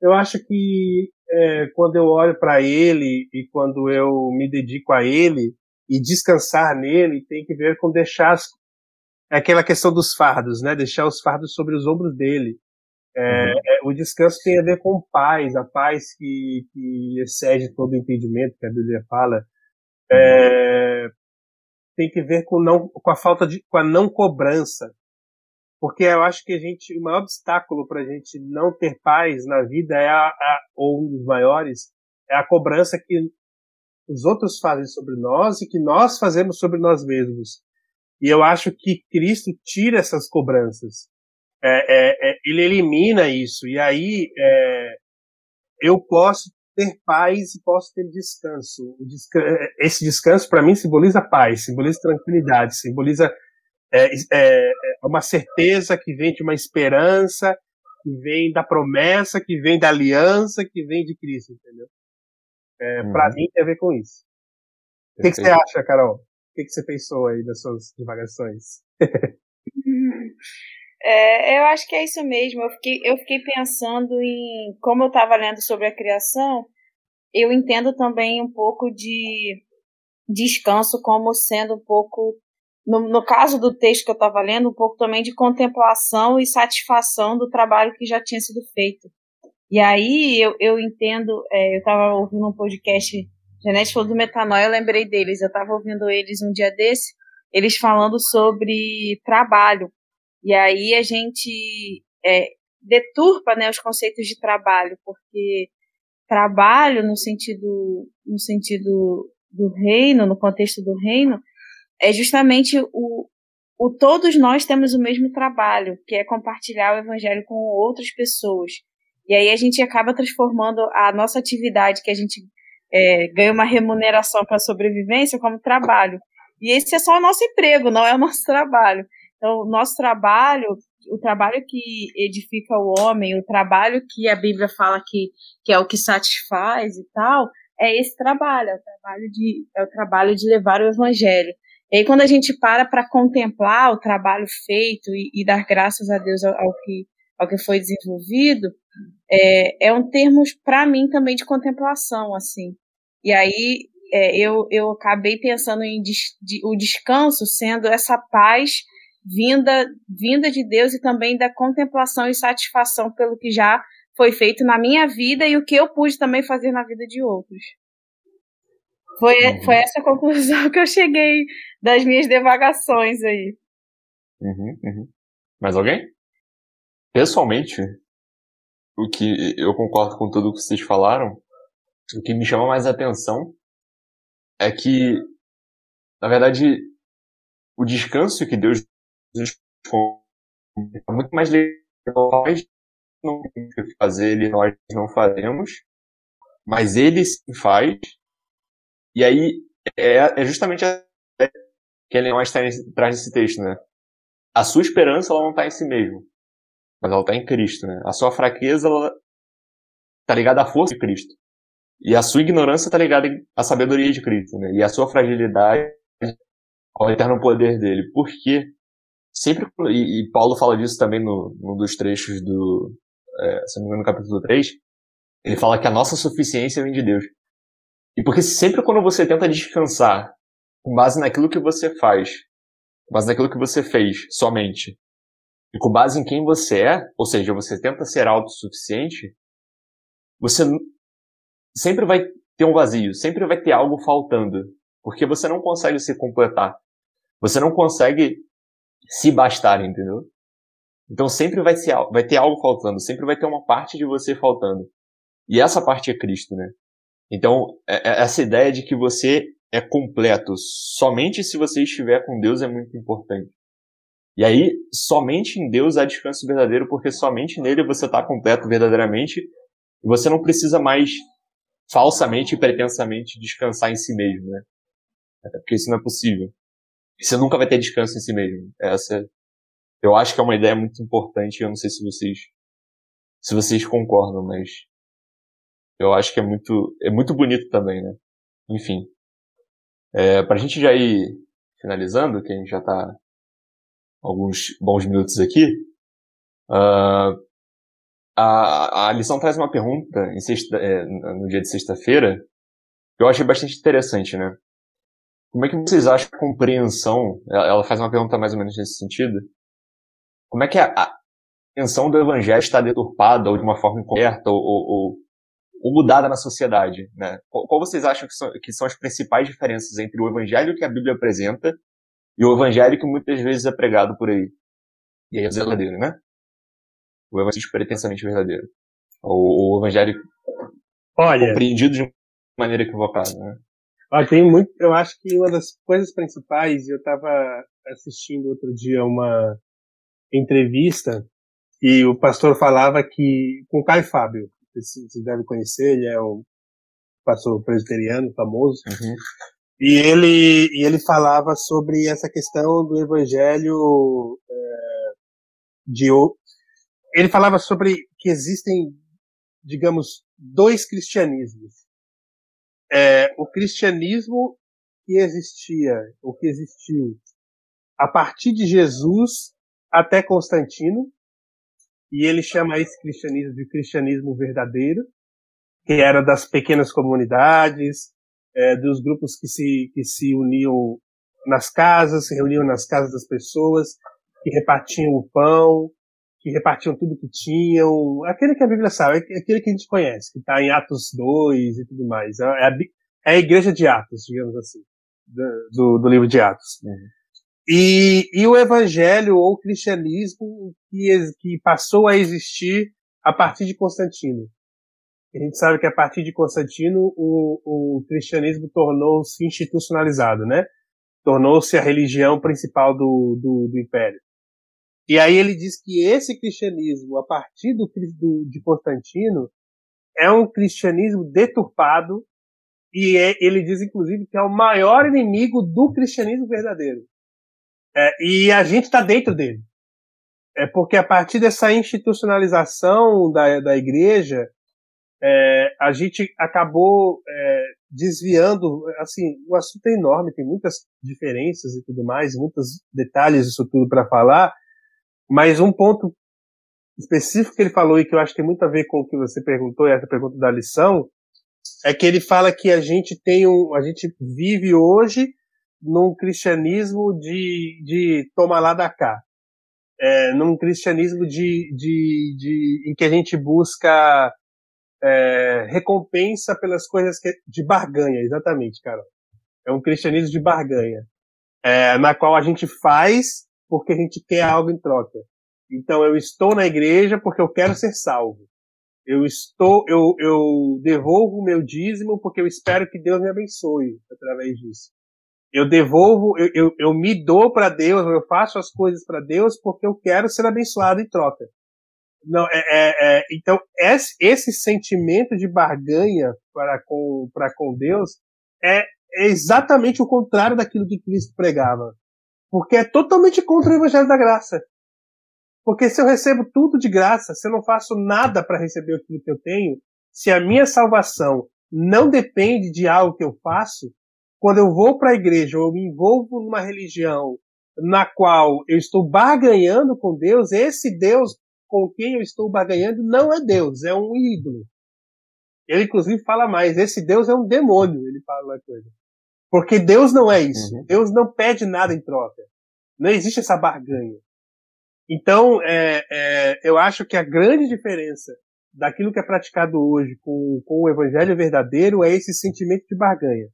Eu acho que é, quando eu olho para ele e quando eu me dedico a ele e descansar nele tem que ver com deixar as, aquela questão dos fardos, né? Deixar os fardos sobre os ombros dele. É, uhum. é, o descanso tem a ver com paz, a paz que, que excede todo o entendimento que a Bíblia fala. É, tem que ver com, não, com a falta de, com a não cobrança. Porque eu acho que a gente, o maior obstáculo para a gente não ter paz na vida é a, a, ou um dos maiores, é a cobrança que os outros fazem sobre nós e que nós fazemos sobre nós mesmos. E eu acho que Cristo tira essas cobranças é, é, é, ele elimina isso. E aí é, eu posso ter paz e posso ter descanso. esse descanso, para mim, simboliza paz, simboliza tranquilidade, simboliza é, é, uma certeza que vem de uma esperança, que vem da promessa, que vem da aliança, que vem de Cristo, entendeu? É, uhum. Para mim tem a ver com isso. O que, que, você acha, Carol? Que, que você pensou aí das suas divagações? É, eu acho que é isso mesmo. Eu fiquei, eu fiquei pensando em. Como eu estava lendo sobre a criação, eu entendo também um pouco de descanso como sendo um pouco. No, no caso do texto que eu estava lendo, um pouco também de contemplação e satisfação do trabalho que já tinha sido feito. E aí eu, eu entendo, é, eu estava ouvindo um podcast, Janete falou do metanóia, eu lembrei deles, eu estava ouvindo eles um dia desse, eles falando sobre trabalho. E aí a gente é, deturpa né, os conceitos de trabalho, porque trabalho no sentido, no sentido do reino, no contexto do reino, é justamente o, o todos nós temos o mesmo trabalho, que é compartilhar o evangelho com outras pessoas. E aí a gente acaba transformando a nossa atividade, que a gente é, ganha uma remuneração para sobrevivência, como trabalho. E esse é só o nosso emprego, não é o nosso trabalho. Então, o nosso trabalho, o trabalho que edifica o homem, o trabalho que a Bíblia fala que, que é o que satisfaz e tal, é esse trabalho, é o trabalho de, é o trabalho de levar o evangelho. E aí, quando a gente para para contemplar o trabalho feito e, e, dar graças a Deus ao, ao, que, ao que foi desenvolvido, é, é um termo, para mim, também de contemplação, assim. E aí, é, eu, eu acabei pensando em des, de, o descanso sendo essa paz vinda, vinda de Deus e também da contemplação e satisfação pelo que já foi feito na minha vida e o que eu pude também fazer na vida de outros. Foi, uhum. foi essa conclusão que eu cheguei das minhas devagações aí. Uhum, uhum. Mais alguém? Pessoalmente, o que eu concordo com tudo que vocês falaram, o que me chama mais atenção é que, na verdade, o descanso que Deus nos é muito mais legal. Não fazer, ele nós não faremos, mas ele sim faz. E aí é, é justamente a que ele mais traz nesse texto, né? A sua esperança ela não está em si mesmo mas ela está em Cristo, né? A sua fraqueza ela tá ligada à força de Cristo. E a sua ignorância está ligada à sabedoria de Cristo, né? E a sua fragilidade ao eterno poder dele. Porque sempre e, e Paulo fala disso também no num dos trechos do é, se não me engano, no capítulo 3, ele fala que a nossa suficiência vem de Deus. E porque sempre quando você tenta descansar com base naquilo que você faz, com base naquilo que você fez somente, e com base em quem você é, ou seja, você tenta ser autossuficiente, você sempre vai ter um vazio, sempre vai ter algo faltando, porque você não consegue se completar. Você não consegue se bastar, entendeu? Então sempre vai, ser, vai ter algo faltando, sempre vai ter uma parte de você faltando. E essa parte é Cristo, né? Então, é, é, essa ideia de que você é completo somente se você estiver com Deus é muito importante. E aí, somente em Deus há descanso verdadeiro, porque somente nele você está completo verdadeiramente. E você não precisa mais falsamente e pretensamente descansar em si mesmo, né? Até porque isso não é possível. Você nunca vai ter descanso em si mesmo. Essa, eu acho que é uma ideia muito importante. Eu não sei se vocês, se vocês concordam, mas eu acho que é muito, é muito bonito também, né? Enfim, é, para a gente já ir finalizando, que a gente já está alguns bons minutos aqui, uh, a, a lição traz uma pergunta sexta, é, no dia de sexta-feira que eu achei bastante interessante, né? Como é que vocês acham que a compreensão, ela faz uma pergunta mais ou menos nesse sentido, como é que a, a compreensão do evangelho está deturpada ou de uma forma incorreta ou, ou, ou mudada na sociedade, né? Qual, qual vocês acham que são, que são as principais diferenças entre o evangelho que a Bíblia apresenta e o evangelho que muitas vezes é pregado por aí. E aí é verdadeiro, né? O evangelho pretensamente verdadeiro. O, o evangelho Olha, compreendido de maneira equivocada, né? Ó, tem muito, eu acho que uma das coisas principais, eu estava assistindo outro dia uma entrevista e o pastor falava que com o Caio Fábio, vocês devem conhecer, ele é um pastor presbiteriano famoso. Uhum. E ele, e ele falava sobre essa questão do evangelho é, de. Ele falava sobre que existem, digamos, dois cristianismos. É, o cristianismo que existia, o que existiu a partir de Jesus até Constantino, e ele chama esse cristianismo de cristianismo verdadeiro, que era das pequenas comunidades, é, dos grupos que se, que se uniam nas casas, se reuniam nas casas das pessoas, que repartiam o pão, que repartiam tudo que tinham, aquele que a Bíblia sabe, aquele que a gente conhece, que está em Atos 2 e tudo mais. É a, é a igreja de Atos, digamos assim, do, do livro de Atos. Uhum. E, e o evangelho ou o cristianismo que, que passou a existir a partir de Constantino. A gente sabe que a partir de Constantino o, o cristianismo tornou-se institucionalizado, né? Tornou-se a religião principal do, do, do, império. E aí ele diz que esse cristianismo, a partir do, do de Constantino, é um cristianismo deturpado e é, ele diz inclusive que é o maior inimigo do cristianismo verdadeiro. É, e a gente está dentro dele. É porque a partir dessa institucionalização da, da igreja, é, a gente acabou é, desviando, assim, o assunto é enorme, tem muitas diferenças e tudo mais, muitos detalhes disso tudo para falar, mas um ponto específico que ele falou e que eu acho que tem muito a ver com o que você perguntou, e essa pergunta da lição, é que ele fala que a gente tem um, a gente vive hoje num cristianismo de, de toma lá da cá. É, num cristianismo de, de, de, em que a gente busca é, recompensa pelas coisas que, de barganha, exatamente, cara. É um cristianismo de barganha, é, na qual a gente faz porque a gente quer algo em troca. Então eu estou na igreja porque eu quero ser salvo. Eu estou, eu, eu devolvo o meu dízimo porque eu espero que Deus me abençoe através disso. Eu devolvo, eu, eu, eu me dou para Deus, eu faço as coisas para Deus porque eu quero ser abençoado em troca. Não, é, é, é então esse, esse, sentimento de barganha para com, para com Deus é, é exatamente o contrário daquilo que Cristo pregava. Porque é totalmente contra o Evangelho da Graça. Porque se eu recebo tudo de graça, se eu não faço nada para receber aquilo que eu tenho, se a minha salvação não depende de algo que eu faço, quando eu vou para a igreja ou eu me envolvo numa religião na qual eu estou barganhando com Deus, esse Deus com quem eu estou barganhando não é Deus, é um ídolo. Ele inclusive fala mais, esse Deus é um demônio, ele fala uma coisa. Porque Deus não é isso. Uhum. Deus não pede nada em troca. Não existe essa barganha. Então, é, é, eu acho que a grande diferença daquilo que é praticado hoje com, com o evangelho verdadeiro é esse sentimento de barganha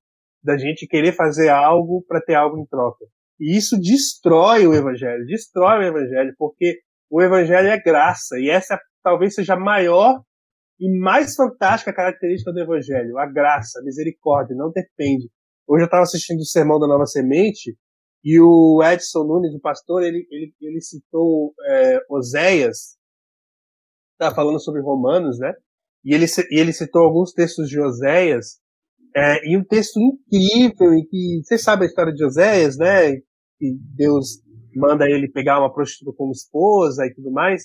da gente querer fazer algo para ter algo em troca. E isso destrói o evangelho, destrói o evangelho, porque o evangelho é graça, e essa talvez seja a maior e mais fantástica característica do evangelho, a graça, a misericórdia, não depende. Hoje eu estava assistindo o sermão da Nova Semente, e o Edson Nunes, o pastor, ele, ele, ele citou é, Oséias, tá falando sobre Romanos, né? E ele, e ele citou alguns textos de Oséias, é, e um texto incrível, em que você sabe a história de Oséias, né? Que Deus manda ele pegar uma prostituta como esposa e tudo mais,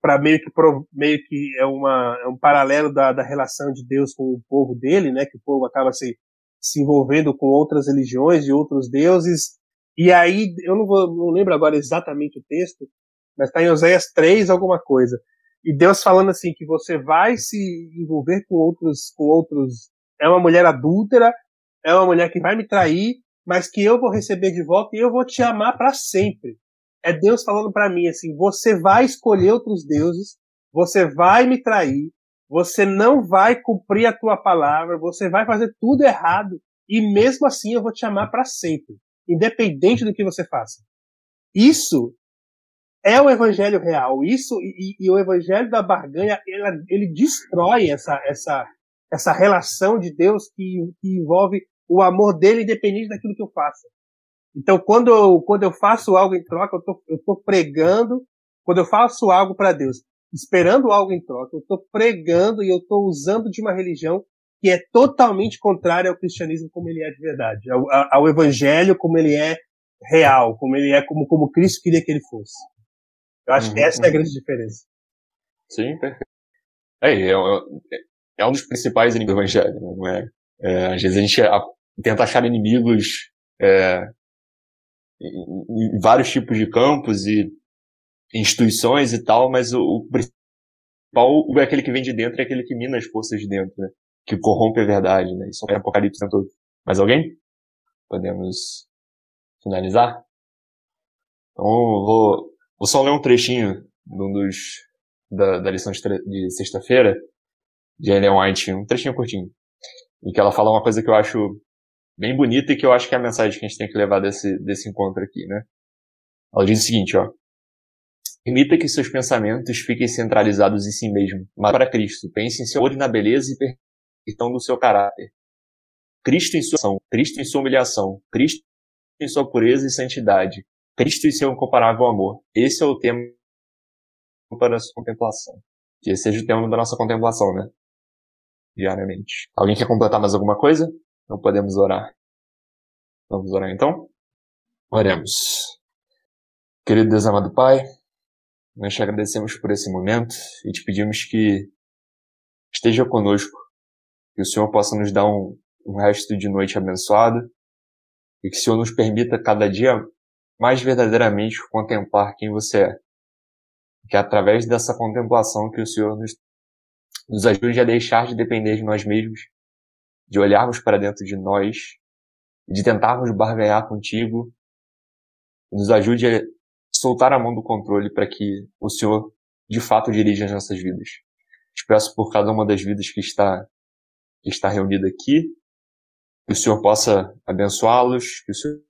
para meio que meio que é uma é um paralelo da, da relação de Deus com o povo dele, né? Que o povo acaba se se envolvendo com outras religiões e outros deuses. E aí eu não vou não lembro agora exatamente o texto, mas está em Oséias 3 alguma coisa. E Deus falando assim que você vai se envolver com outros com outros é uma mulher adúltera, é uma mulher que vai me trair, mas que eu vou receber de volta e eu vou te amar para sempre. É Deus falando para mim assim: você vai escolher outros deuses, você vai me trair, você não vai cumprir a tua palavra, você vai fazer tudo errado e mesmo assim eu vou te amar para sempre, independente do que você faça. Isso é o evangelho real. Isso e, e o evangelho da barganha ele, destrói essa essa essa relação de Deus que, que envolve o amor dele independente daquilo que eu faça. Então, quando eu, quando eu faço algo em troca, eu tô, eu tô pregando, quando eu faço algo para Deus, esperando algo em troca, eu estou pregando e eu estou usando de uma religião que é totalmente contrária ao cristianismo como ele é de verdade, ao, ao evangelho como ele é real, como ele é, como, como Cristo queria que ele fosse. Eu acho uhum, que essa uhum. é a uhum. grande diferença. Sim, perfeito. É, é, é, é um dos principais inimigos do evangelho, né? não é? é? Às vezes a gente tenta achar inimigos é, em, em, vários tipos de campos e instituições e tal, mas o, o principal é aquele que vem de dentro, é aquele que mina as forças de dentro, né? Que corrompe a verdade, né? Isso é apocalipse todo. Mais alguém? Podemos finalizar? Então, vou, vou só ler um trechinho de um dos, da, da lição de, de sexta-feira, de Ellen White, um trechinho curtinho, em que ela fala uma coisa que eu acho bem bonita e que eu acho que é a mensagem que a gente tem que levar desse, desse encontro aqui, né? Ela diz o seguinte, ó. Permita que seus pensamentos fiquem centralizados em si mesmo, mas para Cristo. Pense em seu e na beleza e perfeição do seu caráter. Cristo em sua ação, Cristo em sua humilhação, Cristo em sua pureza e santidade, Cristo em seu incomparável amor. Esse é o tema para a sua contemplação. Que esse seja o tema da nossa contemplação, né? Diariamente. Alguém quer completar mais alguma coisa? Não podemos orar. Vamos orar então? Oremos. Querido Deus amado Pai, nós te agradecemos por esse momento e te pedimos que esteja conosco, que o Senhor possa nos dar um, um resto de noite abençoado e que o Senhor nos permita cada dia mais verdadeiramente contemplar quem você é. Que é através dessa contemplação que o Senhor nos, nos ajude a deixar de depender de nós mesmos, de olharmos para dentro de nós, de tentarmos barganhar contigo, nos ajude soltar a mão do controle para que o Senhor de fato dirija as nossas vidas. Te peço por cada uma das vidas que está, que está reunida aqui, que o Senhor possa abençoá-los, que o Senhor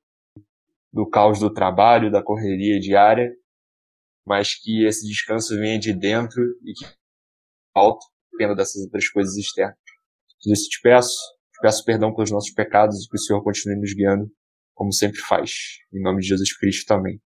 do caos do trabalho, da correria diária, mas que esse descanso venha de dentro e que alto pena dessas outras coisas externas. Tudo isso te peço, te peço perdão pelos nossos pecados e que o Senhor continue nos guiando, como sempre faz. Em nome de Jesus Cristo também.